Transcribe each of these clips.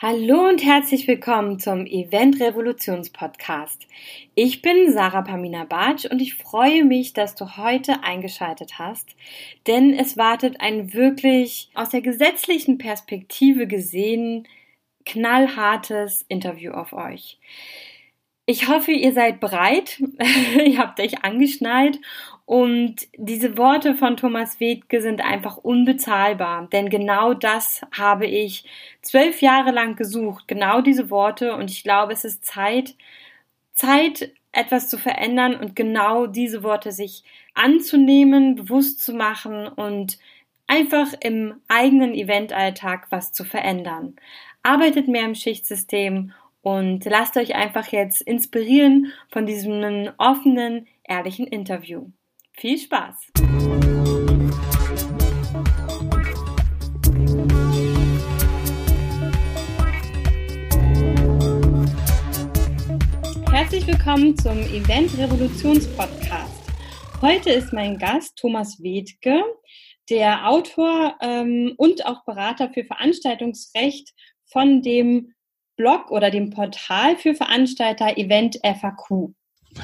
Hallo und herzlich willkommen zum Event Revolutions Podcast. Ich bin Sarah Pamina Bartsch und ich freue mich, dass du heute eingeschaltet hast, denn es wartet ein wirklich aus der gesetzlichen Perspektive gesehen knallhartes Interview auf euch. Ich hoffe, ihr seid bereit, ihr habt euch angeschnallt und diese Worte von Thomas Wedke sind einfach unbezahlbar, denn genau das habe ich zwölf Jahre lang gesucht, genau diese Worte. Und ich glaube, es ist Zeit, Zeit, etwas zu verändern und genau diese Worte sich anzunehmen, bewusst zu machen und einfach im eigenen Eventalltag was zu verändern. Arbeitet mehr im Schichtsystem und lasst euch einfach jetzt inspirieren von diesem offenen, ehrlichen Interview. Viel Spaß! Herzlich willkommen zum Event Revolutions Podcast. Heute ist mein Gast Thomas Wedke, der Autor ähm, und auch Berater für Veranstaltungsrecht von dem Blog oder dem Portal für Veranstalter Event FAQ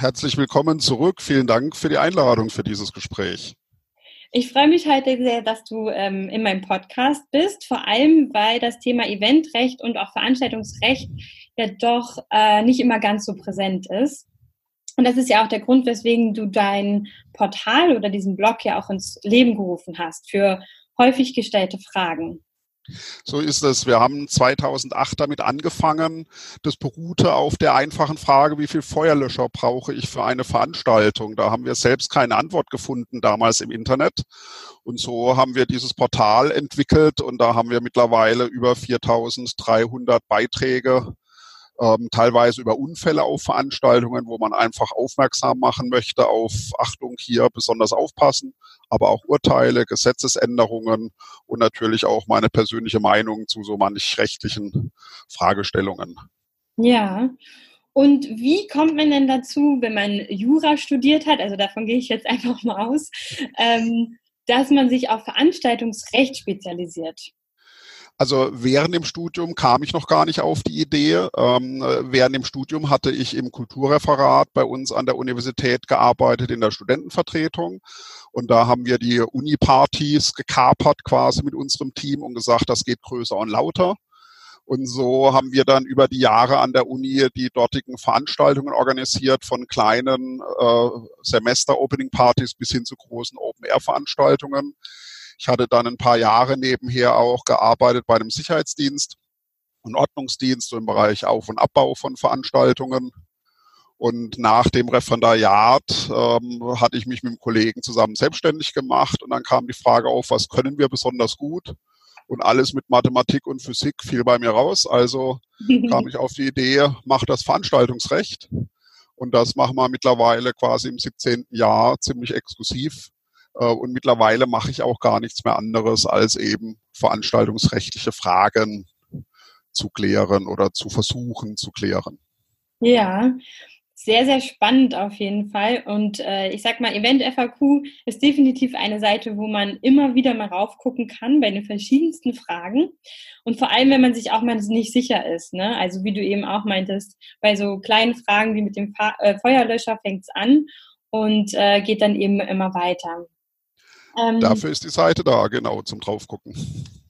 herzlich willkommen zurück. Vielen Dank für die Einladung für dieses Gespräch. Ich freue mich heute sehr, dass du ähm, in meinem Podcast bist, vor allem weil das Thema Eventrecht und auch Veranstaltungsrecht ja doch äh, nicht immer ganz so präsent ist. Und das ist ja auch der Grund, weswegen du dein Portal oder diesen Blog ja auch ins Leben gerufen hast für häufig gestellte Fragen. So ist es. Wir haben 2008 damit angefangen. Das beruhte auf der einfachen Frage, wie viel Feuerlöscher brauche ich für eine Veranstaltung? Da haben wir selbst keine Antwort gefunden damals im Internet. Und so haben wir dieses Portal entwickelt und da haben wir mittlerweile über 4300 Beiträge ähm, teilweise über Unfälle auf Veranstaltungen, wo man einfach aufmerksam machen möchte auf Achtung hier besonders aufpassen, aber auch Urteile, Gesetzesänderungen und natürlich auch meine persönliche Meinung zu so manch rechtlichen Fragestellungen. Ja. Und wie kommt man denn dazu, wenn man Jura studiert hat, also davon gehe ich jetzt einfach mal aus, ähm, dass man sich auf Veranstaltungsrecht spezialisiert? Also während dem Studium kam ich noch gar nicht auf die Idee. Ähm, während dem Studium hatte ich im Kulturreferat bei uns an der Universität gearbeitet in der Studentenvertretung. Und da haben wir die Uni-Partys gekapert quasi mit unserem Team und gesagt, das geht größer und lauter. Und so haben wir dann über die Jahre an der Uni die dortigen Veranstaltungen organisiert, von kleinen äh, Semester-Opening-Partys bis hin zu großen Open-Air-Veranstaltungen. Ich hatte dann ein paar Jahre nebenher auch gearbeitet bei einem Sicherheitsdienst und Ordnungsdienst im Bereich Auf- und Abbau von Veranstaltungen. Und nach dem Referendariat ähm, hatte ich mich mit einem Kollegen zusammen selbstständig gemacht und dann kam die Frage auf, was können wir besonders gut? Und alles mit Mathematik und Physik fiel bei mir raus. Also kam ich auf die Idee, mach das Veranstaltungsrecht. Und das machen wir mittlerweile quasi im 17. Jahr ziemlich exklusiv und mittlerweile mache ich auch gar nichts mehr anderes, als eben veranstaltungsrechtliche Fragen zu klären oder zu versuchen zu klären. Ja, sehr, sehr spannend auf jeden Fall. Und äh, ich sag mal, Event FAQ ist definitiv eine Seite, wo man immer wieder mal raufgucken kann bei den verschiedensten Fragen. Und vor allem, wenn man sich auch mal nicht sicher ist. Ne? Also wie du eben auch meintest, bei so kleinen Fragen wie mit dem Fa äh, Feuerlöscher fängt es an und äh, geht dann eben immer weiter. Ähm, Dafür ist die Seite da, genau, zum draufgucken.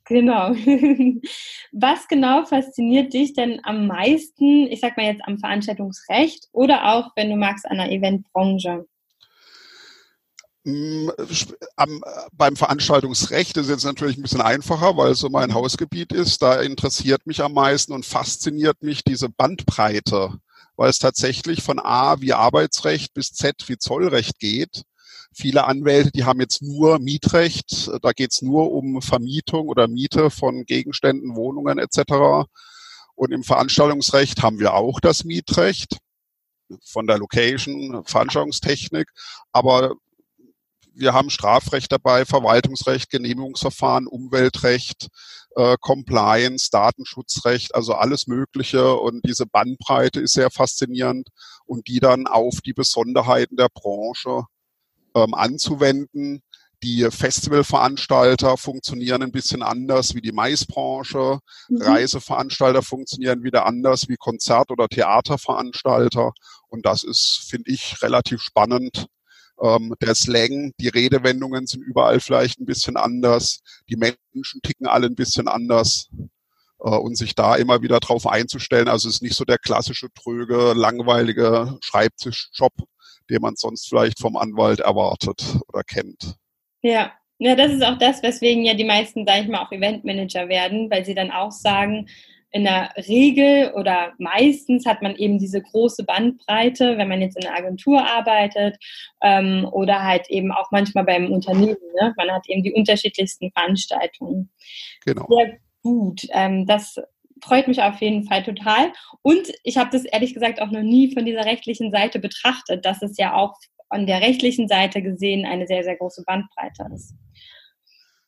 Genau. Was genau fasziniert dich denn am meisten, ich sag mal jetzt am Veranstaltungsrecht oder auch, wenn du magst, an der Eventbranche? Mm, am, beim Veranstaltungsrecht ist jetzt natürlich ein bisschen einfacher, weil es so mein Hausgebiet ist. Da interessiert mich am meisten und fasziniert mich diese Bandbreite, weil es tatsächlich von A wie Arbeitsrecht bis Z wie Zollrecht geht Viele Anwälte, die haben jetzt nur Mietrecht, da geht es nur um Vermietung oder Miete von Gegenständen, Wohnungen etc. Und im Veranstaltungsrecht haben wir auch das Mietrecht von der Location, Veranstaltungstechnik, aber wir haben Strafrecht dabei, Verwaltungsrecht, Genehmigungsverfahren, Umweltrecht, äh, Compliance, Datenschutzrecht, also alles Mögliche. Und diese Bandbreite ist sehr faszinierend und die dann auf die Besonderheiten der Branche ähm, anzuwenden, die Festivalveranstalter funktionieren ein bisschen anders wie die Maisbranche. Mhm. Reiseveranstalter funktionieren wieder anders wie Konzert- oder Theaterveranstalter. Und das ist, finde ich, relativ spannend. Ähm, der Slang, die Redewendungen sind überall vielleicht ein bisschen anders. Die Menschen ticken alle ein bisschen anders. Äh, und sich da immer wieder drauf einzustellen. Also es ist nicht so der klassische, tröge, langweilige Schreibtischjob, den man sonst vielleicht vom Anwalt erwartet oder kennt. Ja, ja, das ist auch das, weswegen ja die meisten, sag ich mal, auch Eventmanager werden, weil sie dann auch sagen, in der Regel oder meistens hat man eben diese große Bandbreite, wenn man jetzt in einer Agentur arbeitet ähm, oder halt eben auch manchmal beim Unternehmen. Ne? Man hat eben die unterschiedlichsten Veranstaltungen. Genau. Sehr gut. Ähm, das freut mich auf jeden Fall total. Und ich habe das ehrlich gesagt auch noch nie von dieser rechtlichen Seite betrachtet, dass es ja auch an der rechtlichen Seite gesehen eine sehr, sehr große Bandbreite ist.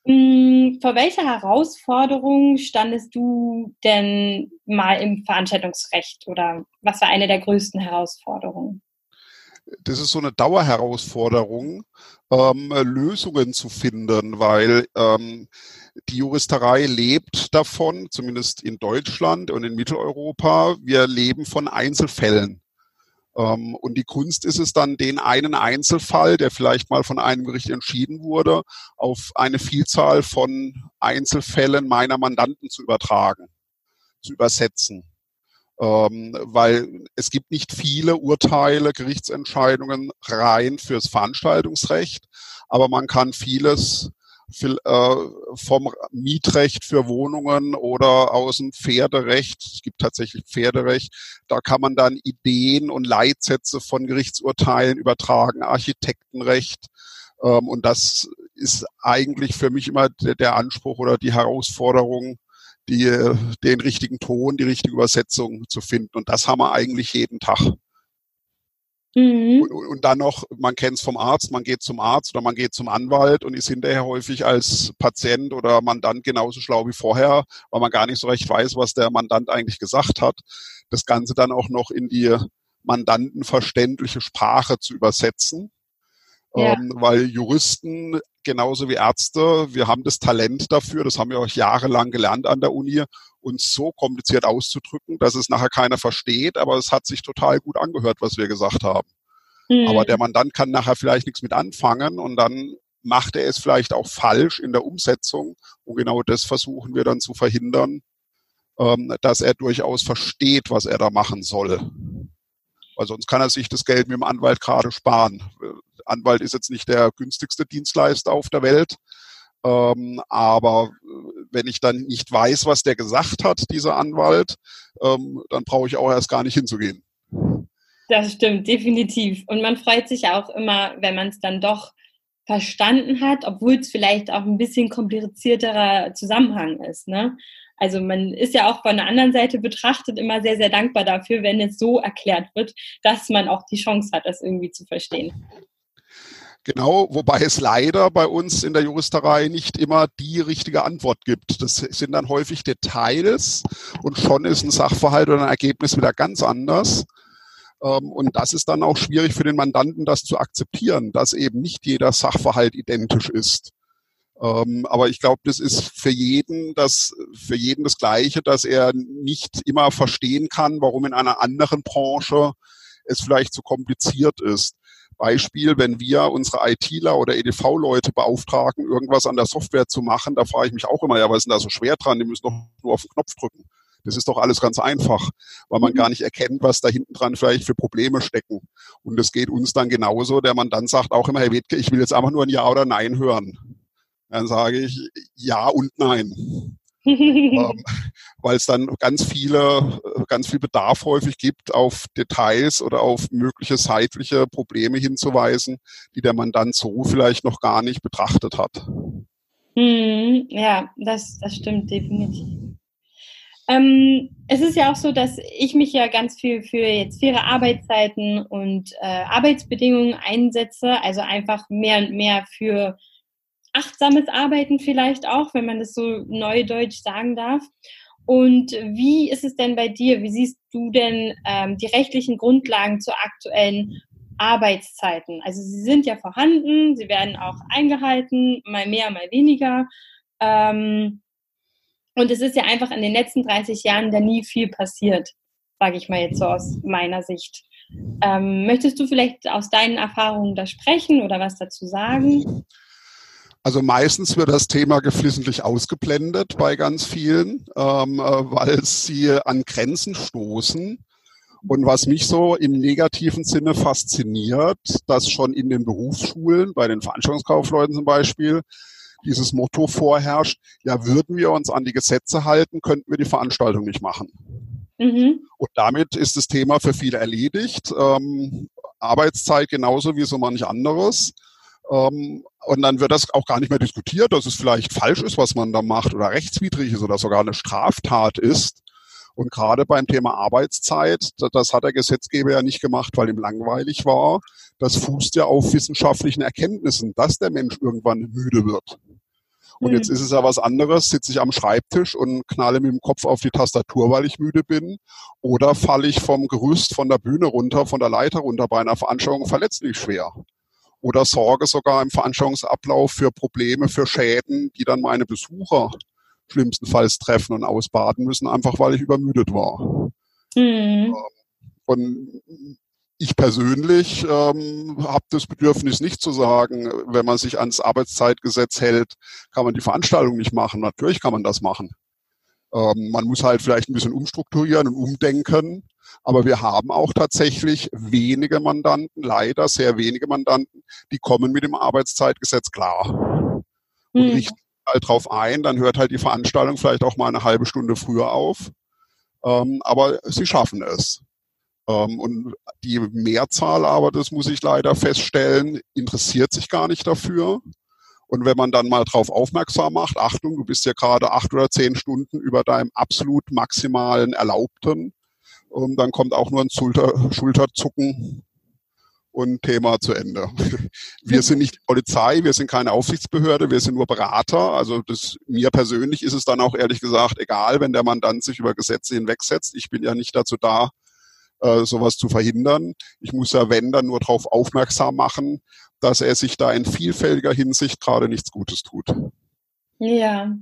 Hm, vor welcher Herausforderung standest du denn mal im Veranstaltungsrecht oder was war eine der größten Herausforderungen? Das ist so eine Dauerherausforderung, ähm, Lösungen zu finden, weil ähm, die Juristerei lebt davon, zumindest in Deutschland und in Mitteleuropa. Wir leben von Einzelfällen. Ähm, und die Kunst ist es dann, den einen Einzelfall, der vielleicht mal von einem Gericht entschieden wurde, auf eine Vielzahl von Einzelfällen meiner Mandanten zu übertragen, zu übersetzen. Ähm, weil es gibt nicht viele Urteile, Gerichtsentscheidungen rein fürs Veranstaltungsrecht, aber man kann vieles äh, vom Mietrecht für Wohnungen oder aus dem Pferderecht, es gibt tatsächlich Pferderecht, da kann man dann Ideen und Leitsätze von Gerichtsurteilen übertragen, Architektenrecht. Ähm, und das ist eigentlich für mich immer der Anspruch oder die Herausforderung, die, den richtigen Ton, die richtige Übersetzung zu finden. Und das haben wir eigentlich jeden Tag. Mhm. Und, und, dann noch, man kennt es vom Arzt, man geht zum Arzt oder man geht zum Anwalt und ist hinterher häufig als Patient oder Mandant genauso schlau wie vorher, weil man gar nicht so recht weiß, was der Mandant eigentlich gesagt hat. Das Ganze dann auch noch in die mandantenverständliche Sprache zu übersetzen. Ja. Ähm, weil Juristen genauso wie Ärzte, wir haben das Talent dafür, das haben wir auch jahrelang gelernt an der Uni, uns so kompliziert auszudrücken, dass es nachher keiner versteht, aber es hat sich total gut angehört, was wir gesagt haben. Mhm. Aber der Mandant kann nachher vielleicht nichts mit anfangen und dann macht er es vielleicht auch falsch in der Umsetzung. Und genau das versuchen wir dann zu verhindern, ähm, dass er durchaus versteht, was er da machen soll. Weil sonst kann er sich das Geld mit dem Anwalt gerade sparen. Anwalt ist jetzt nicht der günstigste Dienstleister auf der Welt, ähm, aber äh, wenn ich dann nicht weiß, was der gesagt hat, dieser Anwalt, ähm, dann brauche ich auch erst gar nicht hinzugehen. Das stimmt, definitiv. Und man freut sich auch immer, wenn man es dann doch verstanden hat, obwohl es vielleicht auch ein bisschen komplizierterer Zusammenhang ist. Ne? Also man ist ja auch von der anderen Seite betrachtet immer sehr, sehr dankbar dafür, wenn es so erklärt wird, dass man auch die Chance hat, das irgendwie zu verstehen. Genau, wobei es leider bei uns in der Juristerei nicht immer die richtige Antwort gibt. Das sind dann häufig Details und schon ist ein Sachverhalt oder ein Ergebnis wieder ganz anders. Ähm, und das ist dann auch schwierig für den Mandanten, das zu akzeptieren, dass eben nicht jeder Sachverhalt identisch ist. Ähm, aber ich glaube, das ist für jeden das, für jeden das Gleiche, dass er nicht immer verstehen kann, warum in einer anderen Branche es vielleicht zu kompliziert ist. Beispiel, wenn wir unsere ITler oder EDV-Leute beauftragen, irgendwas an der Software zu machen, da frage ich mich auch immer, ja, was ist denn da so schwer dran? Die müssen doch nur auf den Knopf drücken. Das ist doch alles ganz einfach, weil man mhm. gar nicht erkennt, was da hinten dran vielleicht für Probleme stecken. Und es geht uns dann genauso. Der man dann sagt auch immer, Herr Wedke, ich will jetzt einfach nur ein Ja oder Nein hören. Dann sage ich Ja und Nein ähm, weil es dann ganz viele, ganz viel Bedarf häufig gibt, auf Details oder auf mögliche zeitliche Probleme hinzuweisen, die der Mandant so vielleicht noch gar nicht betrachtet hat. Hm, ja, das, das stimmt definitiv. Ähm, es ist ja auch so, dass ich mich ja ganz viel für jetzt faire Arbeitszeiten und äh, Arbeitsbedingungen einsetze, also einfach mehr und mehr für achtsames Arbeiten vielleicht auch, wenn man das so neudeutsch sagen darf. Und wie ist es denn bei dir? Wie siehst du denn ähm, die rechtlichen Grundlagen zur aktuellen Arbeitszeiten. Also sie sind ja vorhanden, sie werden auch eingehalten, mal mehr, mal weniger. Ähm, und es ist ja einfach in den letzten 30 Jahren da nie viel passiert, sage ich mal jetzt so aus meiner Sicht. Ähm, möchtest du vielleicht aus deinen Erfahrungen da sprechen oder was dazu sagen? Also meistens wird das Thema geflissentlich ausgeblendet bei ganz vielen, ähm, äh, weil sie an Grenzen stoßen. Und was mich so im negativen Sinne fasziniert, dass schon in den Berufsschulen, bei den Veranstaltungskaufleuten zum Beispiel, dieses Motto vorherrscht, ja, würden wir uns an die Gesetze halten, könnten wir die Veranstaltung nicht machen. Mhm. Und damit ist das Thema für viele erledigt. Ähm, Arbeitszeit genauso wie so manch anderes. Ähm, und dann wird das auch gar nicht mehr diskutiert, dass es vielleicht falsch ist, was man da macht oder rechtswidrig ist oder sogar eine Straftat ist. Und gerade beim Thema Arbeitszeit, das hat der Gesetzgeber ja nicht gemacht, weil ihm langweilig war. Das fußt ja auf wissenschaftlichen Erkenntnissen, dass der Mensch irgendwann müde wird. Und jetzt hm. ist es ja was anderes, sitze ich am Schreibtisch und knalle mit dem Kopf auf die Tastatur, weil ich müde bin. Oder falle ich vom Gerüst, von der Bühne runter, von der Leiter runter bei einer Veranstaltung verletzlich schwer. Oder sorge sogar im Veranstaltungsablauf für Probleme, für Schäden, die dann meine Besucher schlimmstenfalls treffen und ausbaden müssen, einfach weil ich übermüdet war. Mhm. Und ich persönlich ähm, habe das Bedürfnis nicht zu sagen, wenn man sich ans Arbeitszeitgesetz hält, kann man die Veranstaltung nicht machen. Natürlich kann man das machen. Ähm, man muss halt vielleicht ein bisschen umstrukturieren und umdenken. Aber wir haben auch tatsächlich wenige Mandanten, leider sehr wenige Mandanten, die kommen mit dem Arbeitszeitgesetz klar und hm. richten halt drauf ein. Dann hört halt die Veranstaltung vielleicht auch mal eine halbe Stunde früher auf. Ähm, aber sie schaffen es. Ähm, und die Mehrzahl aber, das muss ich leider feststellen, interessiert sich gar nicht dafür. Und wenn man dann mal drauf aufmerksam macht, Achtung, du bist ja gerade acht oder zehn Stunden über deinem absolut maximalen Erlaubten, ähm, dann kommt auch nur ein Schulter, Schulterzucken und Thema zu Ende. Wir sind nicht Polizei, wir sind keine Aufsichtsbehörde, wir sind nur Berater. Also das, mir persönlich ist es dann auch ehrlich gesagt egal, wenn der Mandant sich über Gesetze hinwegsetzt. Ich bin ja nicht dazu da, äh, sowas zu verhindern. Ich muss ja, wenn, dann nur darauf aufmerksam machen, dass er sich da in vielfältiger Hinsicht gerade nichts Gutes tut. Ja,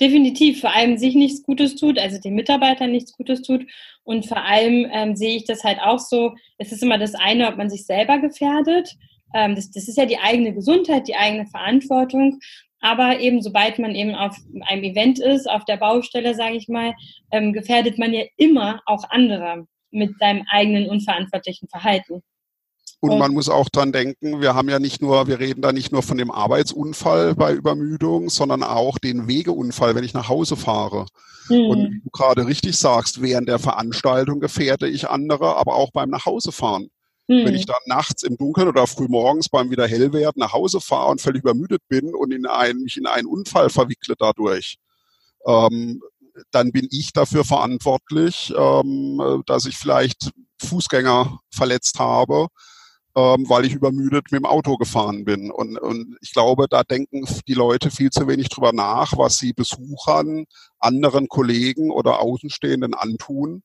definitiv. Vor allem sich nichts Gutes tut, also den Mitarbeitern nichts Gutes tut. Und vor allem ähm, sehe ich das halt auch so, es ist immer das eine, ob man sich selber gefährdet. Ähm, das, das ist ja die eigene Gesundheit, die eigene Verantwortung. Aber eben, sobald man eben auf einem Event ist, auf der Baustelle, sage ich mal, ähm, gefährdet man ja immer auch andere mit seinem eigenen unverantwortlichen Verhalten. Und man muss auch dran denken, wir haben ja nicht nur, wir reden da nicht nur von dem Arbeitsunfall bei Übermüdung, sondern auch den Wegeunfall, wenn ich nach Hause fahre. Mhm. Und wie du gerade richtig sagst, während der Veranstaltung gefährde ich andere, aber auch beim Nachhausefahren. Mhm. Wenn ich dann nachts im Dunkeln oder früh morgens beim wieder Hellwerden nach Hause fahre und völlig übermüdet bin und in einen, mich in einen Unfall verwickle dadurch, ähm, dann bin ich dafür verantwortlich, ähm, dass ich vielleicht Fußgänger verletzt habe, ähm, weil ich übermüdet mit dem Auto gefahren bin. Und, und ich glaube, da denken die Leute viel zu wenig drüber nach, was sie Besuchern, anderen Kollegen oder Außenstehenden antun.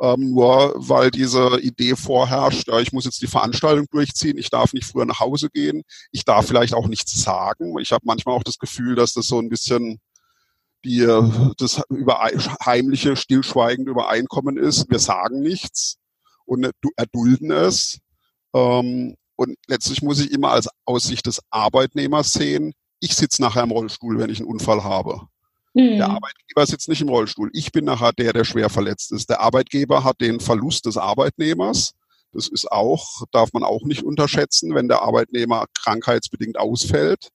Ähm, nur weil diese Idee vorherrscht, ja, ich muss jetzt die Veranstaltung durchziehen, ich darf nicht früher nach Hause gehen, ich darf vielleicht auch nichts sagen. Ich habe manchmal auch das Gefühl, dass das so ein bisschen die, das über, heimliche, stillschweigende Übereinkommen ist, wir sagen nichts und erdulden es. Ähm, und letztlich muss ich immer als aus Sicht des Arbeitnehmers sehen, ich sitze nachher im Rollstuhl, wenn ich einen Unfall habe. Mhm. Der Arbeitgeber sitzt nicht im Rollstuhl. Ich bin nachher der, der schwer verletzt ist. Der Arbeitgeber hat den Verlust des Arbeitnehmers. Das ist auch, darf man auch nicht unterschätzen, wenn der Arbeitnehmer krankheitsbedingt ausfällt.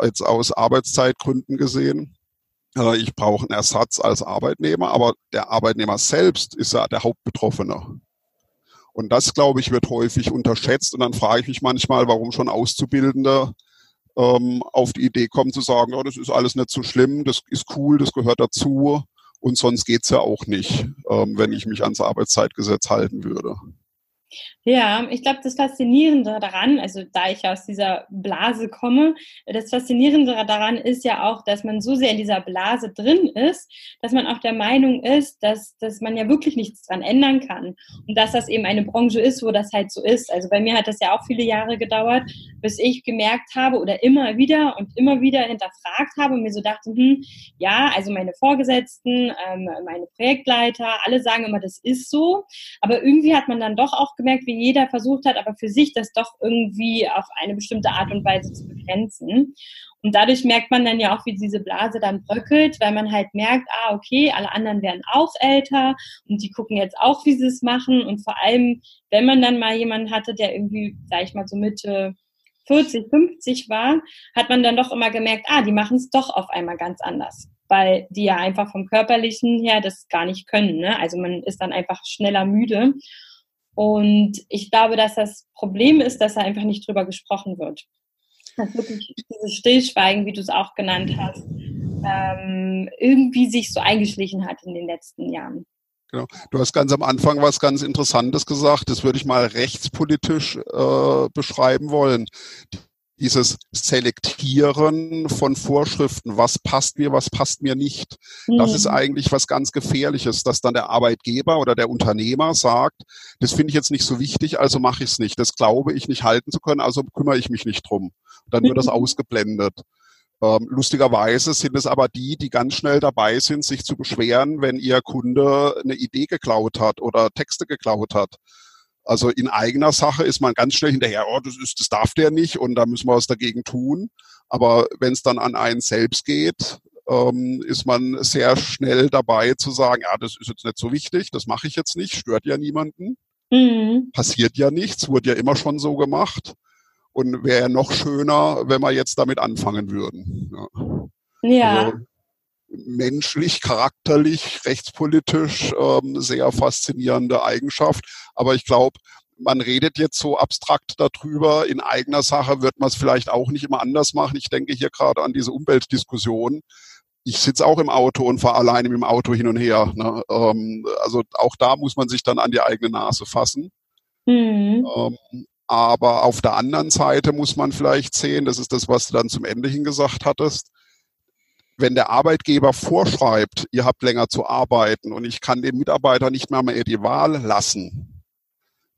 Jetzt aus Arbeitszeitgründen gesehen. Äh, ich brauche einen Ersatz als Arbeitnehmer, aber der Arbeitnehmer selbst ist ja der Hauptbetroffene. Und das, glaube ich, wird häufig unterschätzt. Und dann frage ich mich manchmal, warum schon Auszubildende ähm, auf die Idee kommen zu sagen, oh, das ist alles nicht so schlimm, das ist cool, das gehört dazu. Und sonst geht's ja auch nicht, ähm, wenn ich mich ans Arbeitszeitgesetz halten würde. Ja, ich glaube, das Faszinierende daran, also da ich aus dieser Blase komme, das Faszinierende daran ist ja auch, dass man so sehr in dieser Blase drin ist, dass man auch der Meinung ist, dass, dass man ja wirklich nichts dran ändern kann. Und dass das eben eine Branche ist, wo das halt so ist. Also bei mir hat das ja auch viele Jahre gedauert, bis ich gemerkt habe oder immer wieder und immer wieder hinterfragt habe und mir so dachte, hm, ja, also meine Vorgesetzten, ähm, meine Projektleiter, alle sagen immer, das ist so. Aber irgendwie hat man dann doch auch gemerkt, wie jeder versucht hat, aber für sich das doch irgendwie auf eine bestimmte Art und Weise zu begrenzen. Und dadurch merkt man dann ja auch, wie diese Blase dann bröckelt, weil man halt merkt, ah, okay, alle anderen werden auch älter und die gucken jetzt auch, wie sie es machen. Und vor allem, wenn man dann mal jemanden hatte, der irgendwie, sag ich mal, so Mitte 40, 50 war, hat man dann doch immer gemerkt, ah, die machen es doch auf einmal ganz anders weil die ja einfach vom körperlichen her das gar nicht können. Ne? Also man ist dann einfach schneller müde. Und ich glaube, dass das Problem ist, dass da einfach nicht drüber gesprochen wird. Dass wirklich dieses Stillschweigen, wie du es auch genannt hast, ähm, irgendwie sich so eingeschlichen hat in den letzten Jahren. Genau. Du hast ganz am Anfang was ganz Interessantes gesagt. Das würde ich mal rechtspolitisch äh, beschreiben wollen dieses Selektieren von Vorschriften, was passt mir, was passt mir nicht. Mhm. Das ist mhm. eigentlich was ganz Gefährliches, dass dann der Arbeitgeber oder der Unternehmer sagt, das finde ich jetzt nicht so wichtig, also mache ich es nicht. Das glaube ich nicht halten zu können, also kümmere ich mich nicht drum. Dann wird mhm. das ausgeblendet. Ähm, lustigerweise sind es aber die, die ganz schnell dabei sind, sich zu beschweren, wenn ihr Kunde eine Idee geklaut hat oder Texte geklaut hat. Also in eigener Sache ist man ganz schnell hinterher, oh, das ist, das darf der nicht und da müssen wir was dagegen tun. Aber wenn es dann an einen selbst geht, ähm, ist man sehr schnell dabei zu sagen, ja, das ist jetzt nicht so wichtig, das mache ich jetzt nicht, stört ja niemanden. Mhm. Passiert ja nichts, wurde ja immer schon so gemacht. Und wäre ja noch schöner, wenn wir jetzt damit anfangen würden. Ja. ja. Also, menschlich, charakterlich, rechtspolitisch ähm, sehr faszinierende Eigenschaft. Aber ich glaube, man redet jetzt so abstrakt darüber. In eigener Sache wird man es vielleicht auch nicht immer anders machen. Ich denke hier gerade an diese Umweltdiskussion. Ich sitze auch im Auto und fahre alleine mit dem Auto hin und her. Ne? Ähm, also auch da muss man sich dann an die eigene Nase fassen. Mhm. Ähm, aber auf der anderen Seite muss man vielleicht sehen, das ist das, was du dann zum Ende hin gesagt hattest, wenn der Arbeitgeber vorschreibt, ihr habt länger zu arbeiten und ich kann dem Mitarbeiter nicht mehr mehr die Wahl lassen,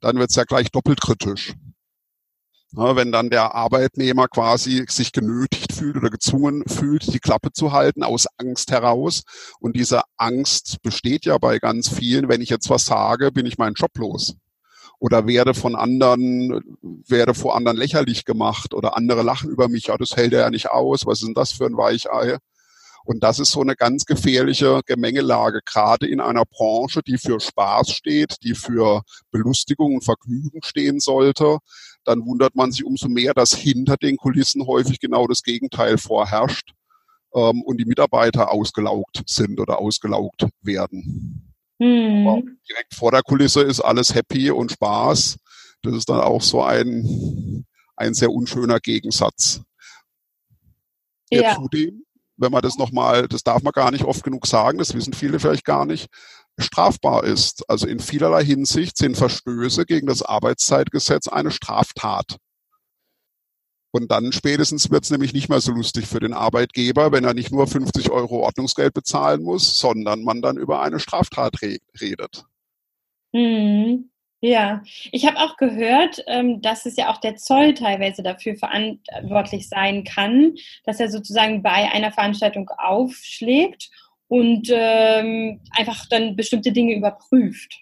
dann wird es ja gleich doppelt kritisch. Ja, wenn dann der Arbeitnehmer quasi sich genötigt fühlt oder gezwungen fühlt, die Klappe zu halten aus Angst heraus. Und diese Angst besteht ja bei ganz vielen. Wenn ich jetzt was sage, bin ich meinen Job los. Oder werde von anderen, werde vor anderen lächerlich gemacht oder andere lachen über mich. Ja, das hält er ja nicht aus. Was ist denn das für ein Weichei? Und das ist so eine ganz gefährliche Gemengelage, gerade in einer Branche, die für Spaß steht, die für Belustigung und Vergnügen stehen sollte. Dann wundert man sich umso mehr, dass hinter den Kulissen häufig genau das Gegenteil vorherrscht ähm, und die Mitarbeiter ausgelaugt sind oder ausgelaugt werden. Mhm. direkt vor der Kulisse ist alles happy und Spaß. Das ist dann auch so ein, ein sehr unschöner Gegensatz. Ja. Zudem wenn man das nochmal, das darf man gar nicht oft genug sagen, das wissen viele vielleicht gar nicht, strafbar ist. Also in vielerlei Hinsicht sind Verstöße gegen das Arbeitszeitgesetz eine Straftat. Und dann spätestens wird es nämlich nicht mehr so lustig für den Arbeitgeber, wenn er nicht nur 50 Euro Ordnungsgeld bezahlen muss, sondern man dann über eine Straftat re redet. Mhm. Ja, ich habe auch gehört, ähm, dass es ja auch der Zoll teilweise dafür verantwortlich sein kann, dass er sozusagen bei einer Veranstaltung aufschlägt und ähm, einfach dann bestimmte Dinge überprüft.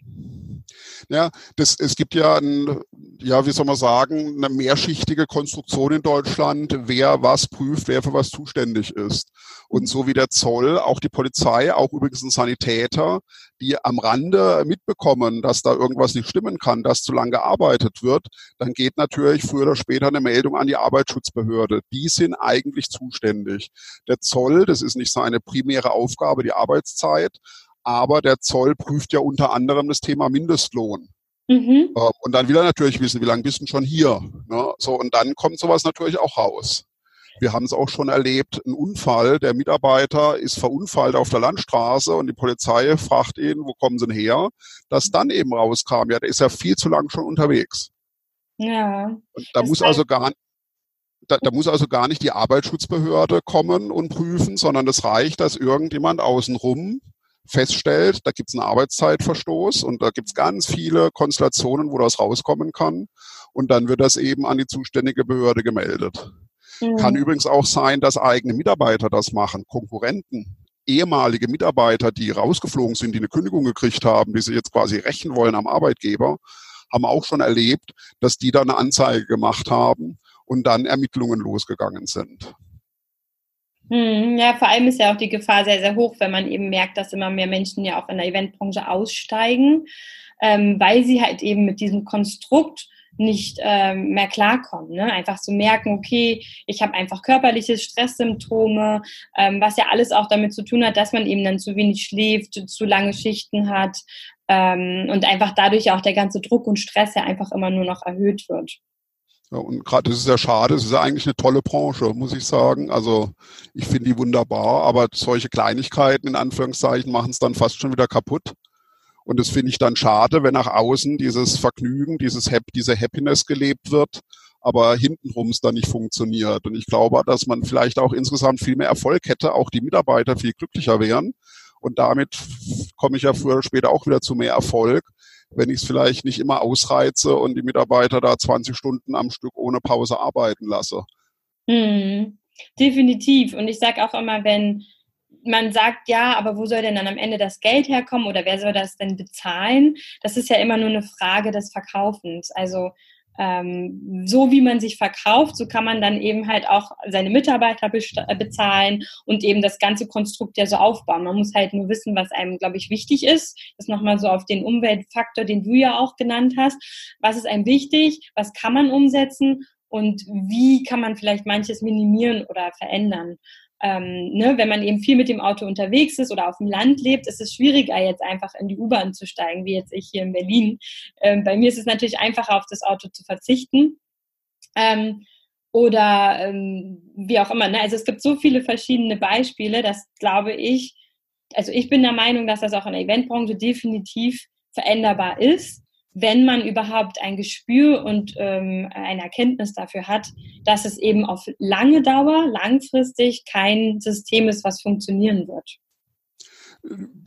Ja, das, es gibt ja, ein, ja, wie soll man sagen, eine mehrschichtige Konstruktion in Deutschland, wer was prüft, wer für was zuständig ist. Und so wie der Zoll, auch die Polizei, auch übrigens ein Sanitäter, die am Rande mitbekommen, dass da irgendwas nicht stimmen kann, dass zu lange gearbeitet wird, dann geht natürlich früher oder später eine Meldung an die Arbeitsschutzbehörde. Die sind eigentlich zuständig. Der Zoll, das ist nicht seine primäre Aufgabe, die Arbeitszeit, aber der Zoll prüft ja unter anderem das Thema Mindestlohn. Mhm. Ähm, und dann will er natürlich wissen, wie lange bist du schon hier? Ne? So, und dann kommt sowas natürlich auch raus. Wir haben es auch schon erlebt, ein Unfall, der Mitarbeiter ist verunfallt auf der Landstraße und die Polizei fragt ihn, wo kommen Sie denn her? Dass dann eben rauskam, ja, der ist ja viel zu lang schon unterwegs. Ja. Und da muss also gar da, da muss also gar nicht die Arbeitsschutzbehörde kommen und prüfen, sondern es reicht, dass irgendjemand außenrum feststellt, da gibt es einen Arbeitszeitverstoß und da gibt es ganz viele Konstellationen, wo das rauskommen kann. Und dann wird das eben an die zuständige Behörde gemeldet. Mhm. Kann übrigens auch sein, dass eigene Mitarbeiter das machen, Konkurrenten, ehemalige Mitarbeiter, die rausgeflogen sind, die eine Kündigung gekriegt haben, die sich jetzt quasi rächen wollen am Arbeitgeber, haben auch schon erlebt, dass die da eine Anzeige gemacht haben und dann Ermittlungen losgegangen sind. Hm, ja, vor allem ist ja auch die Gefahr sehr, sehr hoch, wenn man eben merkt, dass immer mehr Menschen ja auch in der Eventbranche aussteigen, ähm, weil sie halt eben mit diesem Konstrukt nicht ähm, mehr klarkommen. Ne? Einfach zu merken, okay, ich habe einfach körperliche Stresssymptome, ähm, was ja alles auch damit zu tun hat, dass man eben dann zu wenig schläft, zu lange Schichten hat ähm, und einfach dadurch auch der ganze Druck und Stress ja einfach immer nur noch erhöht wird. Ja, und gerade das ist ja schade, es ist ja eigentlich eine tolle Branche, muss ich sagen. Also ich finde die wunderbar, aber solche Kleinigkeiten in Anführungszeichen machen es dann fast schon wieder kaputt. Und das finde ich dann schade, wenn nach außen dieses Vergnügen, dieses Hap diese Happiness gelebt wird, aber hintenrum es dann nicht funktioniert. Und ich glaube, dass man vielleicht auch insgesamt viel mehr Erfolg hätte, auch die Mitarbeiter viel glücklicher wären. Und damit komme ich ja früher oder später auch wieder zu mehr Erfolg, wenn ich es vielleicht nicht immer ausreize und die Mitarbeiter da 20 Stunden am Stück ohne Pause arbeiten lasse. Hm, definitiv. Und ich sage auch immer, wenn man sagt, ja, aber wo soll denn dann am Ende das Geld herkommen oder wer soll das denn bezahlen? Das ist ja immer nur eine Frage des Verkaufens. Also ähm, so wie man sich verkauft, so kann man dann eben halt auch seine Mitarbeiter äh, bezahlen und eben das ganze Konstrukt ja so aufbauen. Man muss halt nur wissen, was einem, glaube ich, wichtig ist. Das nochmal so auf den Umweltfaktor, den du ja auch genannt hast. Was ist einem wichtig? Was kann man umsetzen? Und wie kann man vielleicht manches minimieren oder verändern? Ähm, ne, wenn man eben viel mit dem Auto unterwegs ist oder auf dem Land lebt, ist es schwieriger, jetzt einfach in die U-Bahn zu steigen, wie jetzt ich hier in Berlin. Ähm, bei mir ist es natürlich einfacher, auf das Auto zu verzichten. Ähm, oder ähm, wie auch immer. Ne? Also es gibt so viele verschiedene Beispiele, dass glaube ich, also ich bin der Meinung, dass das auch in der Eventbranche definitiv veränderbar ist wenn man überhaupt ein Gespür und ähm, eine Erkenntnis dafür hat, dass es eben auf lange Dauer, langfristig kein System ist, was funktionieren wird.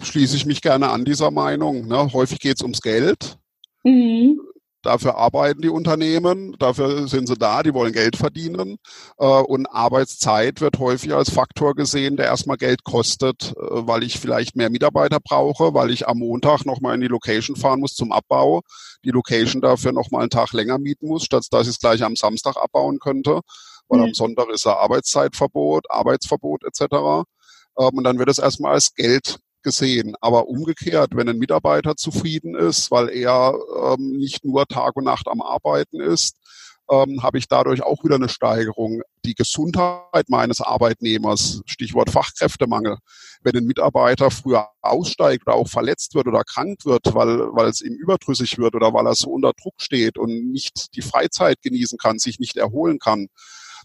Schließe ich mich gerne an dieser Meinung. Ne? Häufig geht es ums Geld. Mhm. Dafür arbeiten die Unternehmen, dafür sind sie da, die wollen Geld verdienen. Äh, und Arbeitszeit wird häufig als Faktor gesehen, der erstmal Geld kostet, äh, weil ich vielleicht mehr Mitarbeiter brauche, weil ich am Montag nochmal in die Location fahren muss zum Abbau, die Location dafür nochmal einen Tag länger mieten muss, statt dass ich es gleich am Samstag abbauen könnte, weil mhm. am Sonntag ist ja Arbeitszeitverbot, Arbeitsverbot etc. Ähm, und dann wird es erstmal als Geld gesehen. Aber umgekehrt, wenn ein Mitarbeiter zufrieden ist, weil er ähm, nicht nur Tag und Nacht am Arbeiten ist, ähm, habe ich dadurch auch wieder eine Steigerung. Die Gesundheit meines Arbeitnehmers, Stichwort Fachkräftemangel, wenn ein Mitarbeiter früher aussteigt oder auch verletzt wird oder krank wird, weil, weil es ihm überdrüssig wird oder weil er so unter Druck steht und nicht die Freizeit genießen kann, sich nicht erholen kann,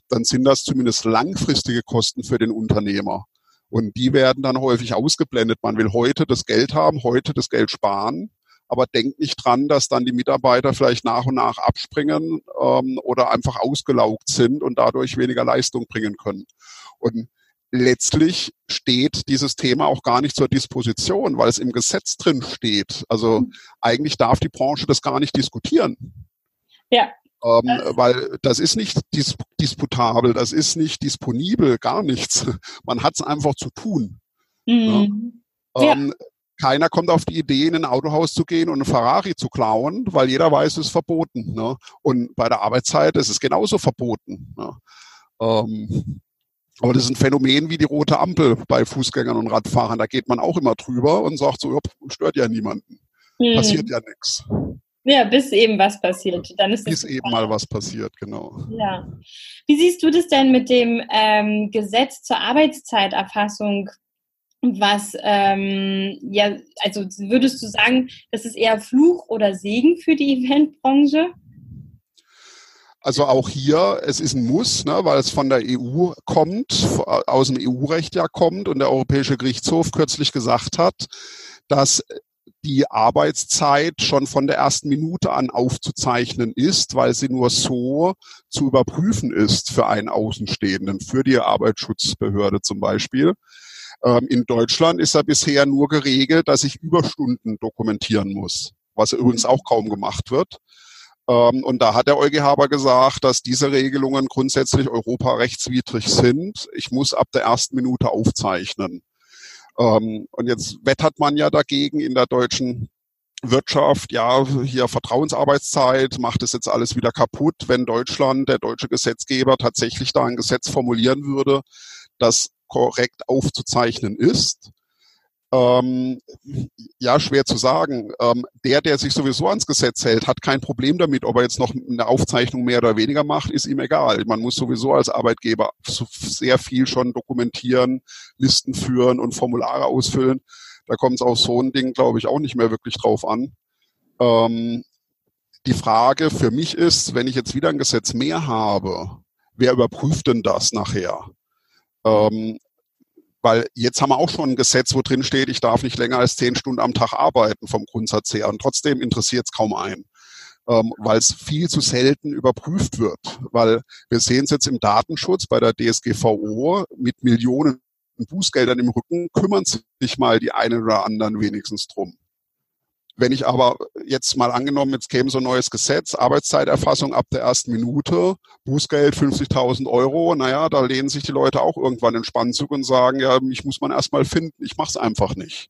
dann sind das zumindest langfristige Kosten für den Unternehmer. Und die werden dann häufig ausgeblendet. Man will heute das Geld haben, heute das Geld sparen, aber denkt nicht dran, dass dann die Mitarbeiter vielleicht nach und nach abspringen ähm, oder einfach ausgelaugt sind und dadurch weniger Leistung bringen können. Und letztlich steht dieses Thema auch gar nicht zur Disposition, weil es im Gesetz drin steht. Also mhm. eigentlich darf die Branche das gar nicht diskutieren. Ja, ähm, weil das ist nicht dis disputabel, das ist nicht disponibel, gar nichts. Man hat es einfach zu tun. Mhm. Ja? Ähm, ja. Keiner kommt auf die Idee, in ein Autohaus zu gehen und einen Ferrari zu klauen, weil jeder weiß, es ist verboten. Ne? Und bei der Arbeitszeit ist es genauso verboten. Ne? Ähm, aber das ist ein Phänomen wie die rote Ampel bei Fußgängern und Radfahrern. Da geht man auch immer drüber und sagt so, stört ja niemanden. Mhm. Passiert ja nichts. Ja, bis eben was passiert. Dann ist bis eben mal was passiert, genau. Ja. Wie siehst du das denn mit dem ähm, Gesetz zur Arbeitszeiterfassung? Was, ähm, ja, also würdest du sagen, das ist eher Fluch oder Segen für die Eventbranche? Also auch hier, es ist ein Muss, ne, weil es von der EU kommt, aus dem EU-Recht ja kommt und der Europäische Gerichtshof kürzlich gesagt hat, dass die Arbeitszeit schon von der ersten Minute an aufzuzeichnen ist, weil sie nur so zu überprüfen ist für einen Außenstehenden, für die Arbeitsschutzbehörde zum Beispiel. Ähm, in Deutschland ist ja bisher nur geregelt, dass ich Überstunden dokumentieren muss, was übrigens auch kaum gemacht wird. Ähm, und da hat der EuGH aber gesagt, dass diese Regelungen grundsätzlich europarechtswidrig sind. Ich muss ab der ersten Minute aufzeichnen. Ähm, und jetzt wettert man ja dagegen in der deutschen Wirtschaft, ja, hier Vertrauensarbeitszeit, macht es jetzt alles wieder kaputt, wenn Deutschland, der deutsche Gesetzgeber tatsächlich da ein Gesetz formulieren würde, das korrekt aufzuzeichnen ist. Ähm, ja, schwer zu sagen. Ähm, der, der sich sowieso ans Gesetz hält, hat kein Problem damit, ob er jetzt noch eine Aufzeichnung mehr oder weniger macht, ist ihm egal. Man muss sowieso als Arbeitgeber sehr viel schon dokumentieren, Listen führen und Formulare ausfüllen. Da kommt es auf so ein Ding, glaube ich, auch nicht mehr wirklich drauf an. Ähm, die Frage für mich ist, wenn ich jetzt wieder ein Gesetz mehr habe, wer überprüft denn das nachher? Ähm, weil jetzt haben wir auch schon ein Gesetz, wo drin steht, ich darf nicht länger als zehn Stunden am Tag arbeiten vom Grundsatz her. Und trotzdem interessiert es kaum einen. Ähm, weil es viel zu selten überprüft wird. Weil wir sehen es jetzt im Datenschutz bei der DSGVO mit Millionen Bußgeldern im Rücken, kümmern sich mal die einen oder anderen wenigstens drum. Wenn ich aber jetzt mal angenommen, jetzt käme so ein neues Gesetz, Arbeitszeiterfassung ab der ersten Minute, Bußgeld 50.000 Euro, naja, da lehnen sich die Leute auch irgendwann entspannt zurück und sagen, ja, mich muss man erstmal finden, ich mache es einfach nicht.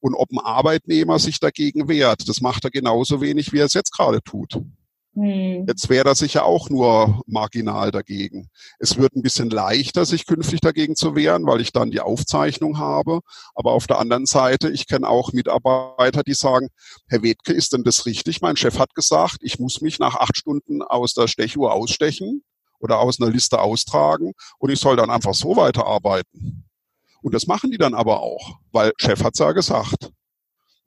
Und ob ein Arbeitnehmer sich dagegen wehrt, das macht er genauso wenig, wie er es jetzt gerade tut. Hm. Jetzt wäre das sicher auch nur marginal dagegen. Es wird ein bisschen leichter, sich künftig dagegen zu wehren, weil ich dann die Aufzeichnung habe. Aber auf der anderen Seite, ich kenne auch Mitarbeiter, die sagen, Herr Wedke, ist denn das richtig? Mein Chef hat gesagt, ich muss mich nach acht Stunden aus der Stechuhr ausstechen oder aus einer Liste austragen und ich soll dann einfach so weiterarbeiten. Und das machen die dann aber auch, weil Chef hat's ja gesagt.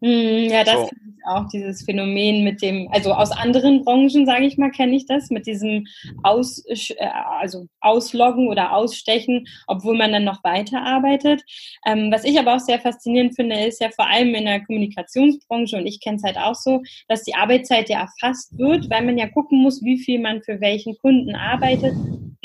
Hm, ja, das so. ich auch, dieses Phänomen mit dem, also aus anderen Branchen, sage ich mal, kenne ich das, mit diesem Aus, äh, also Ausloggen oder Ausstechen, obwohl man dann noch weiterarbeitet. Ähm, was ich aber auch sehr faszinierend finde, ist ja vor allem in der Kommunikationsbranche, und ich kenne es halt auch so, dass die Arbeitszeit ja erfasst wird, weil man ja gucken muss, wie viel man für welchen Kunden arbeitet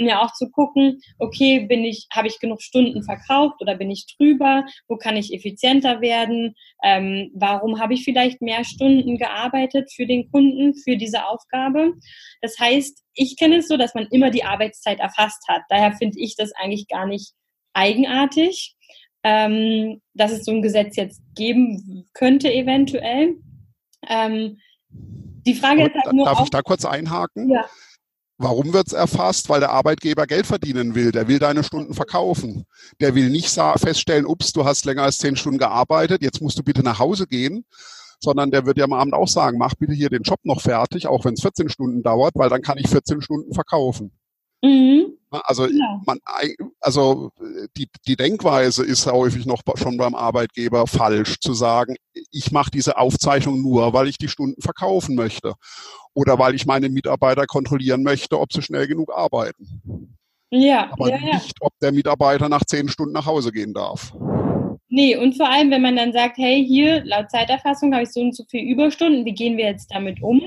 ja auch zu gucken, okay, bin ich, habe ich genug Stunden verkauft oder bin ich drüber? Wo kann ich effizienter werden? Ähm, warum habe ich vielleicht mehr Stunden gearbeitet für den Kunden, für diese Aufgabe? Das heißt, ich kenne es so, dass man immer die Arbeitszeit erfasst hat. Daher finde ich das eigentlich gar nicht eigenartig, ähm, dass es so ein Gesetz jetzt geben könnte eventuell. Ähm, die Frage ist halt nur. Darf auch, ich da kurz einhaken? Ja. Warum wird's erfasst? Weil der Arbeitgeber Geld verdienen will. Der will deine Stunden verkaufen. Der will nicht feststellen, ups, du hast länger als zehn Stunden gearbeitet, jetzt musst du bitte nach Hause gehen. Sondern der wird ja am Abend auch sagen, mach bitte hier den Job noch fertig, auch wenn es 14 Stunden dauert, weil dann kann ich 14 Stunden verkaufen. Mhm. Also ja. man, also die, die Denkweise ist häufig noch schon beim Arbeitgeber falsch, zu sagen, ich mache diese Aufzeichnung nur, weil ich die Stunden verkaufen möchte oder weil ich meine Mitarbeiter kontrollieren möchte, ob sie schnell genug arbeiten. Ja. Aber ja, nicht, ob der Mitarbeiter nach zehn Stunden nach Hause gehen darf. Nee, und vor allem, wenn man dann sagt, hey, hier, laut Zeiterfassung habe ich so und so viel Überstunden, wie gehen wir jetzt damit um?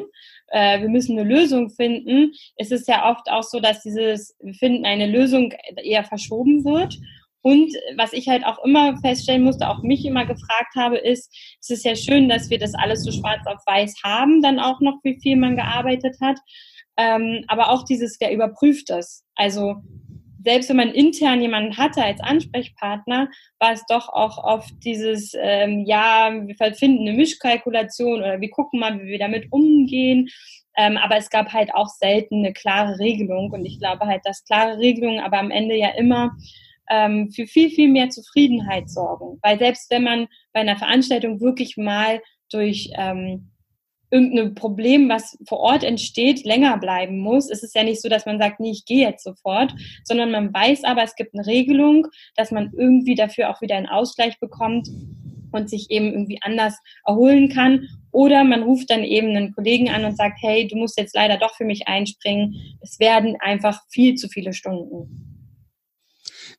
Äh, wir müssen eine Lösung finden. Es ist ja oft auch so, dass dieses, wir finden eine Lösung eher verschoben wird. Und was ich halt auch immer feststellen musste, auch mich immer gefragt habe, ist, es ist ja schön, dass wir das alles so schwarz auf weiß haben, dann auch noch, wie viel man gearbeitet hat. Ähm, aber auch dieses, wer überprüft das? Also selbst wenn man intern jemanden hatte als Ansprechpartner, war es doch auch oft dieses, ähm, ja, wir finden eine Mischkalkulation oder wir gucken mal, wie wir damit umgehen. Ähm, aber es gab halt auch selten eine klare Regelung. Und ich glaube halt, dass klare Regelungen aber am Ende ja immer ähm, für viel, viel mehr Zufriedenheit sorgen. Weil selbst wenn man bei einer Veranstaltung wirklich mal durch ähm, irgendein Problem, was vor Ort entsteht, länger bleiben muss, ist es ja nicht so, dass man sagt, nee, ich gehe jetzt sofort, sondern man weiß aber, es gibt eine Regelung, dass man irgendwie dafür auch wieder einen Ausgleich bekommt. und sich eben irgendwie anders erholen kann. Oder man ruft dann eben einen Kollegen an und sagt, hey, du musst jetzt leider doch für mich einspringen. Es werden einfach viel zu viele Stunden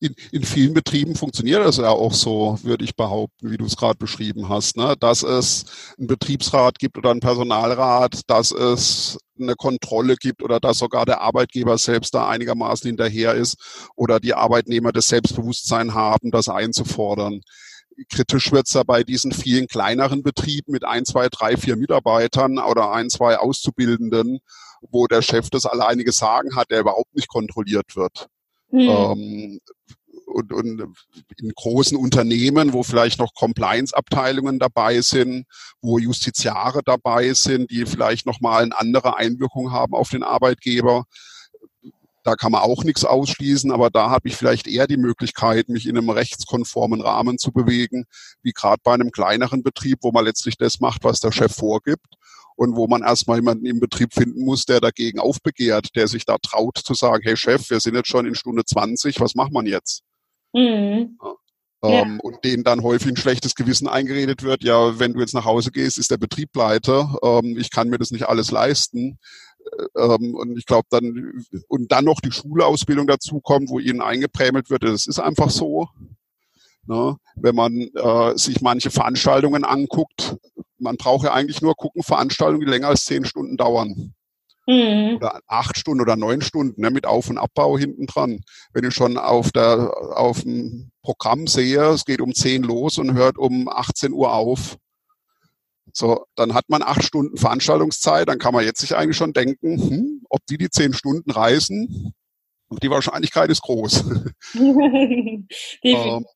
in, in vielen Betrieben funktioniert das ja auch so, würde ich behaupten, wie du es gerade beschrieben hast, ne? dass es einen Betriebsrat gibt oder einen Personalrat, dass es eine Kontrolle gibt oder dass sogar der Arbeitgeber selbst da einigermaßen hinterher ist oder die Arbeitnehmer das Selbstbewusstsein haben, das einzufordern. Kritisch wird's ja bei diesen vielen kleineren Betrieben mit ein, zwei, drei, vier Mitarbeitern oder ein, zwei Auszubildenden, wo der Chef das alleinige Sagen hat, der überhaupt nicht kontrolliert wird. Mhm. Ähm, und, und in großen Unternehmen, wo vielleicht noch Compliance-Abteilungen dabei sind, wo Justiziare dabei sind, die vielleicht nochmal eine andere Einwirkung haben auf den Arbeitgeber. Da kann man auch nichts ausschließen, aber da habe ich vielleicht eher die Möglichkeit, mich in einem rechtskonformen Rahmen zu bewegen, wie gerade bei einem kleineren Betrieb, wo man letztlich das macht, was der Chef vorgibt und wo man erstmal jemanden im Betrieb finden muss, der dagegen aufbegehrt, der sich da traut zu sagen, hey Chef, wir sind jetzt schon in Stunde 20, was macht man jetzt? Mhm. Ja. Ähm, ja. Und denen dann häufig ein schlechtes Gewissen eingeredet wird, ja, wenn du jetzt nach Hause gehst, ist der Betrieb pleite, ähm, ich kann mir das nicht alles leisten. Äh, ähm, und ich glaube dann, und dann noch die Schulausbildung dazu kommt, wo ihnen eingeprämelt wird, das ist einfach so. Ne? Wenn man äh, sich manche Veranstaltungen anguckt, man braucht ja eigentlich nur gucken, Veranstaltungen, die länger als zehn Stunden dauern. Mhm. Oder acht Stunden oder neun Stunden ne, mit Auf- und Abbau hinten dran. Wenn ich schon auf, der, auf dem Programm sehe, es geht um zehn los und hört um 18 Uhr auf. So, dann hat man acht Stunden Veranstaltungszeit, dann kann man jetzt sich eigentlich schon denken, hm, ob die die zehn Stunden reisen, die Wahrscheinlichkeit ist groß. ähm,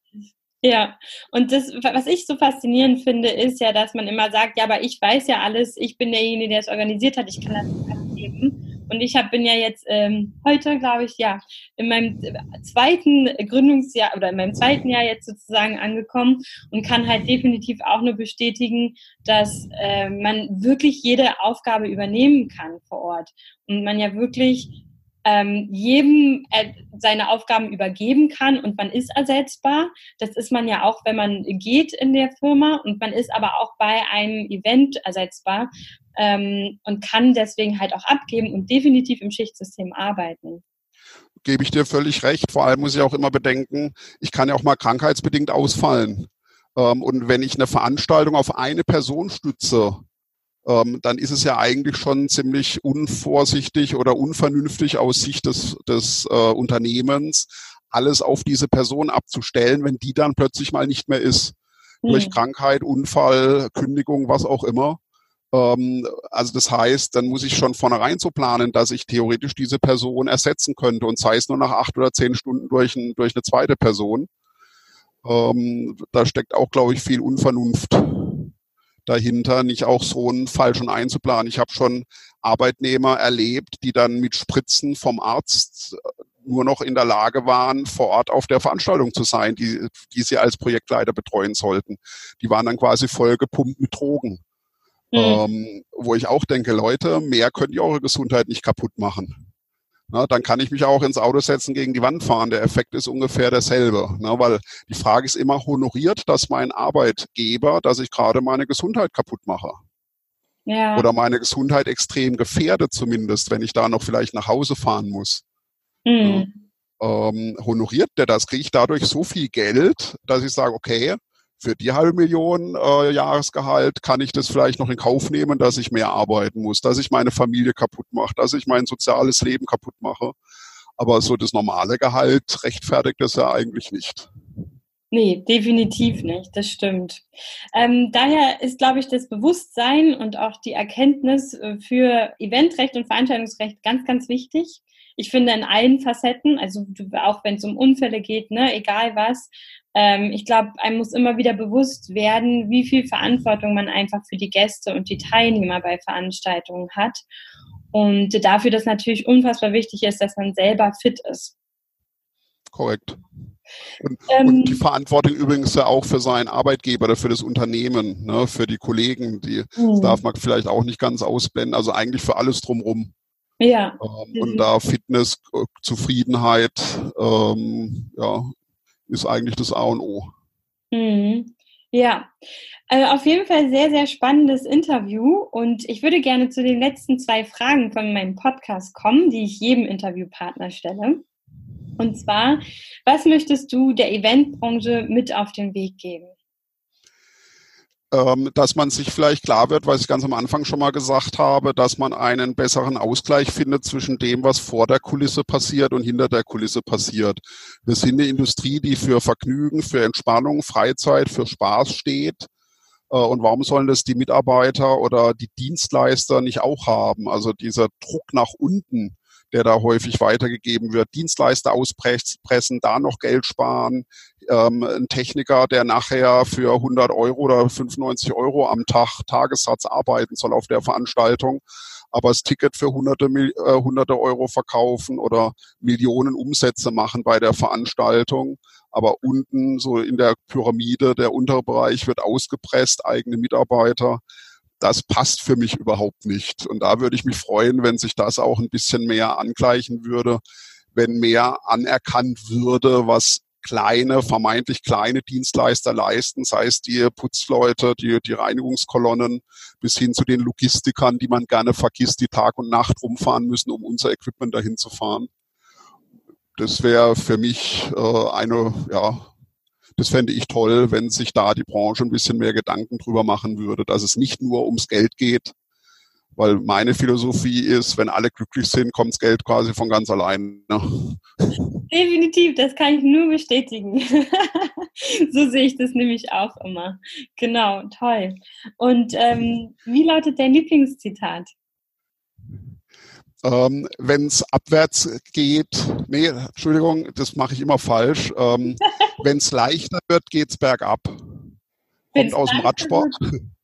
ja, und das, was ich so faszinierend finde, ist ja, dass man immer sagt, ja, aber ich weiß ja alles, ich bin derjenige, der es organisiert hat, ich kann das abgeben. Und ich hab, bin ja jetzt ähm, heute, glaube ich, ja, in meinem zweiten Gründungsjahr oder in meinem zweiten Jahr jetzt sozusagen angekommen und kann halt definitiv auch nur bestätigen, dass äh, man wirklich jede Aufgabe übernehmen kann vor Ort und man ja wirklich ähm, jedem äh, seine Aufgaben übergeben kann und man ist ersetzbar. Das ist man ja auch, wenn man geht in der Firma und man ist aber auch bei einem Event ersetzbar ähm, und kann deswegen halt auch abgeben und definitiv im Schichtsystem arbeiten gebe ich dir völlig recht. Vor allem muss ich auch immer bedenken, ich kann ja auch mal krankheitsbedingt ausfallen. Ähm, und wenn ich eine Veranstaltung auf eine Person stütze, ähm, dann ist es ja eigentlich schon ziemlich unvorsichtig oder unvernünftig aus Sicht des, des äh, Unternehmens, alles auf diese Person abzustellen, wenn die dann plötzlich mal nicht mehr ist. Mhm. Durch Krankheit, Unfall, Kündigung, was auch immer. Ähm, also das heißt, dann muss ich schon vornherein so planen, dass ich theoretisch diese Person ersetzen könnte und sei es nur nach acht oder zehn Stunden durch, ein, durch eine zweite Person. Ähm, da steckt auch, glaube ich, viel Unvernunft dahinter, nicht auch so einen Fall schon einzuplanen. Ich habe schon Arbeitnehmer erlebt, die dann mit Spritzen vom Arzt äh, nur noch in der Lage waren, vor Ort auf der Veranstaltung zu sein, die, die sie als Projektleiter betreuen sollten. Die waren dann quasi voll gepumpt mit Drogen. Mhm. Ähm, wo ich auch denke, Leute, mehr könnt ihr eure Gesundheit nicht kaputt machen. Na, dann kann ich mich auch ins Auto setzen, gegen die Wand fahren. Der Effekt ist ungefähr derselbe. Na, weil die Frage ist immer, honoriert das mein Arbeitgeber, dass ich gerade meine Gesundheit kaputt mache? Ja. Oder meine Gesundheit extrem gefährdet zumindest, wenn ich da noch vielleicht nach Hause fahren muss. Mhm. Ähm, honoriert der das? Kriege ich dadurch so viel Geld, dass ich sage, okay, für die halbe Million äh, Jahresgehalt kann ich das vielleicht noch in Kauf nehmen, dass ich mehr arbeiten muss, dass ich meine Familie kaputt mache, dass ich mein soziales Leben kaputt mache. Aber so das normale Gehalt rechtfertigt das ja eigentlich nicht. Nee, definitiv nicht, das stimmt. Ähm, daher ist, glaube ich, das Bewusstsein und auch die Erkenntnis äh, für Eventrecht und Veranstaltungsrecht ganz, ganz wichtig. Ich finde in allen Facetten, also auch wenn es um Unfälle geht, ne, egal was, ähm, ich glaube, einem muss immer wieder bewusst werden, wie viel Verantwortung man einfach für die Gäste und die Teilnehmer bei Veranstaltungen hat. Und dafür, dass natürlich unfassbar wichtig ist, dass man selber fit ist. Korrekt. Und, ähm, und, die Verantwortung übrigens ja auch für seinen Arbeitgeber oder für das Unternehmen, ne, für die Kollegen, die das mhm. darf man vielleicht auch nicht ganz ausblenden, also eigentlich für alles drumherum. Ja. Ähm, und da Fitness, äh, Zufriedenheit, ähm, ja, ist eigentlich das A und O. Mhm. Ja, also auf jeden Fall sehr, sehr spannendes Interview und ich würde gerne zu den letzten zwei Fragen von meinem Podcast kommen, die ich jedem Interviewpartner stelle. Und zwar, was möchtest du der Eventbranche mit auf den Weg geben? Ähm, dass man sich vielleicht klar wird, was ich ganz am Anfang schon mal gesagt habe, dass man einen besseren Ausgleich findet zwischen dem, was vor der Kulisse passiert und hinter der Kulisse passiert. Wir sind eine Industrie, die für Vergnügen, für Entspannung, Freizeit, für Spaß steht. Äh, und warum sollen das die Mitarbeiter oder die Dienstleister nicht auch haben? Also dieser Druck nach unten, der da häufig weitergegeben wird. Dienstleister auspressen, da noch Geld sparen. Ähm, ein Techniker, der nachher für 100 Euro oder 95 Euro am Tag Tagessatz arbeiten soll auf der Veranstaltung, aber das Ticket für hunderte, äh, hunderte Euro verkaufen oder Millionen Umsätze machen bei der Veranstaltung. Aber unten, so in der Pyramide, der untere Bereich wird ausgepresst, eigene Mitarbeiter das passt für mich überhaupt nicht. Und da würde ich mich freuen, wenn sich das auch ein bisschen mehr angleichen würde, wenn mehr anerkannt würde, was kleine, vermeintlich kleine Dienstleister leisten, sei es die Putzleute, die, die Reinigungskolonnen, bis hin zu den Logistikern, die man gerne vergisst, die Tag und Nacht rumfahren müssen, um unser Equipment dahin zu fahren. Das wäre für mich äh, eine ja, das fände ich toll, wenn sich da die Branche ein bisschen mehr Gedanken drüber machen würde, dass es nicht nur ums Geld geht, weil meine Philosophie ist, wenn alle glücklich sind, kommt das Geld quasi von ganz allein. Ne? Definitiv, das kann ich nur bestätigen. so sehe ich das nämlich auch immer. Genau, toll. Und ähm, wie lautet dein Lieblingszitat? Ähm, Wenn es abwärts geht, nee, Entschuldigung, das mache ich immer falsch. Ähm, Wenn es leichter wird, geht's bergab. Kommt aus dem Radsport.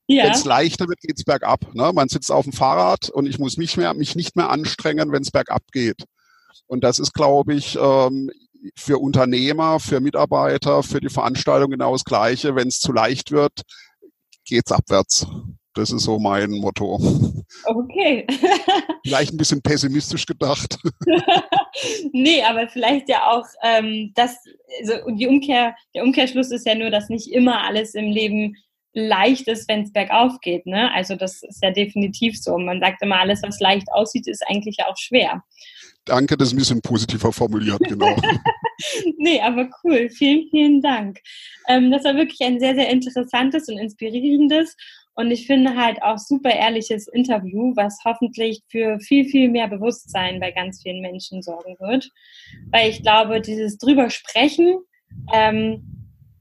Ja. Wenn es leichter wird, geht's bergab. Ne? Man sitzt auf dem Fahrrad und ich muss mich, mehr, mich nicht mehr anstrengen, wenn es bergab geht. Und das ist, glaube ich, ähm, für Unternehmer, für Mitarbeiter, für die Veranstaltung genau das Gleiche. Wenn es zu leicht wird, geht's abwärts. Das ist so mein Motto. Okay. vielleicht ein bisschen pessimistisch gedacht. nee, aber vielleicht ja auch ähm, das, also die Umkehr, der Umkehrschluss ist ja nur, dass nicht immer alles im Leben leicht ist, wenn es bergauf geht. Ne? Also das ist ja definitiv so. Man sagt immer, alles, was leicht aussieht, ist eigentlich auch schwer. Danke, das ist ein bisschen positiver formuliert, genau. nee, aber cool. Vielen, vielen Dank. Ähm, das war wirklich ein sehr, sehr interessantes und inspirierendes und ich finde halt auch super ehrliches Interview, was hoffentlich für viel, viel mehr Bewusstsein bei ganz vielen Menschen sorgen wird. Weil ich glaube, dieses drüber sprechen, ähm,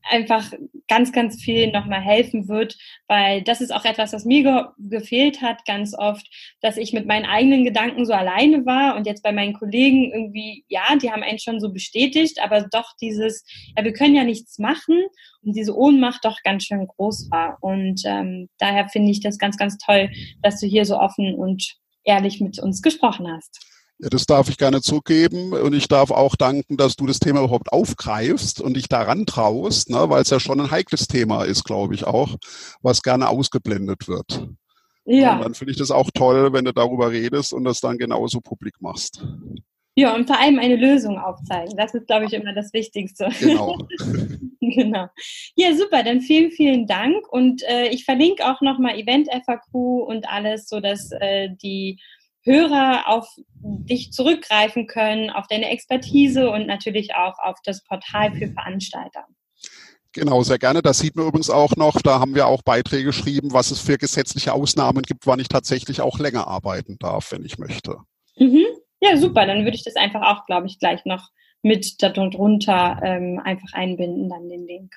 einfach ganz, ganz viel nochmal helfen wird, weil das ist auch etwas, was mir ge gefehlt hat ganz oft, dass ich mit meinen eigenen Gedanken so alleine war und jetzt bei meinen Kollegen irgendwie, ja, die haben einen schon so bestätigt, aber doch dieses, ja, wir können ja nichts machen und diese Ohnmacht doch ganz schön groß war. Und ähm, daher finde ich das ganz, ganz toll, dass du hier so offen und ehrlich mit uns gesprochen hast. Ja, das darf ich gerne zugeben und ich darf auch danken, dass du das Thema überhaupt aufgreifst und dich daran traust, ne, weil es ja schon ein heikles Thema ist, glaube ich auch, was gerne ausgeblendet wird. Ja. Und dann finde ich das auch toll, wenn du darüber redest und das dann genauso publik machst. Ja, und vor allem eine Lösung aufzeigen. Das ist, glaube ich, immer das Wichtigste. Genau. genau. Ja, super. Dann vielen, vielen Dank. Und äh, ich verlinke auch nochmal Event FAQ und alles, sodass äh, die Hörer auf dich zurückgreifen können, auf deine Expertise und natürlich auch auf das Portal für Veranstalter. Genau, sehr gerne. Das sieht man übrigens auch noch. Da haben wir auch Beiträge geschrieben, was es für gesetzliche Ausnahmen gibt, wann ich tatsächlich auch länger arbeiten darf, wenn ich möchte. Mhm. Ja, super. Dann würde ich das einfach auch, glaube ich, gleich noch mit darunter ähm, einfach einbinden, dann den Link.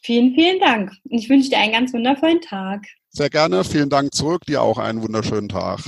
Vielen, vielen Dank. Ich wünsche dir einen ganz wundervollen Tag. Sehr gerne. Vielen Dank zurück. Dir auch einen wunderschönen Tag.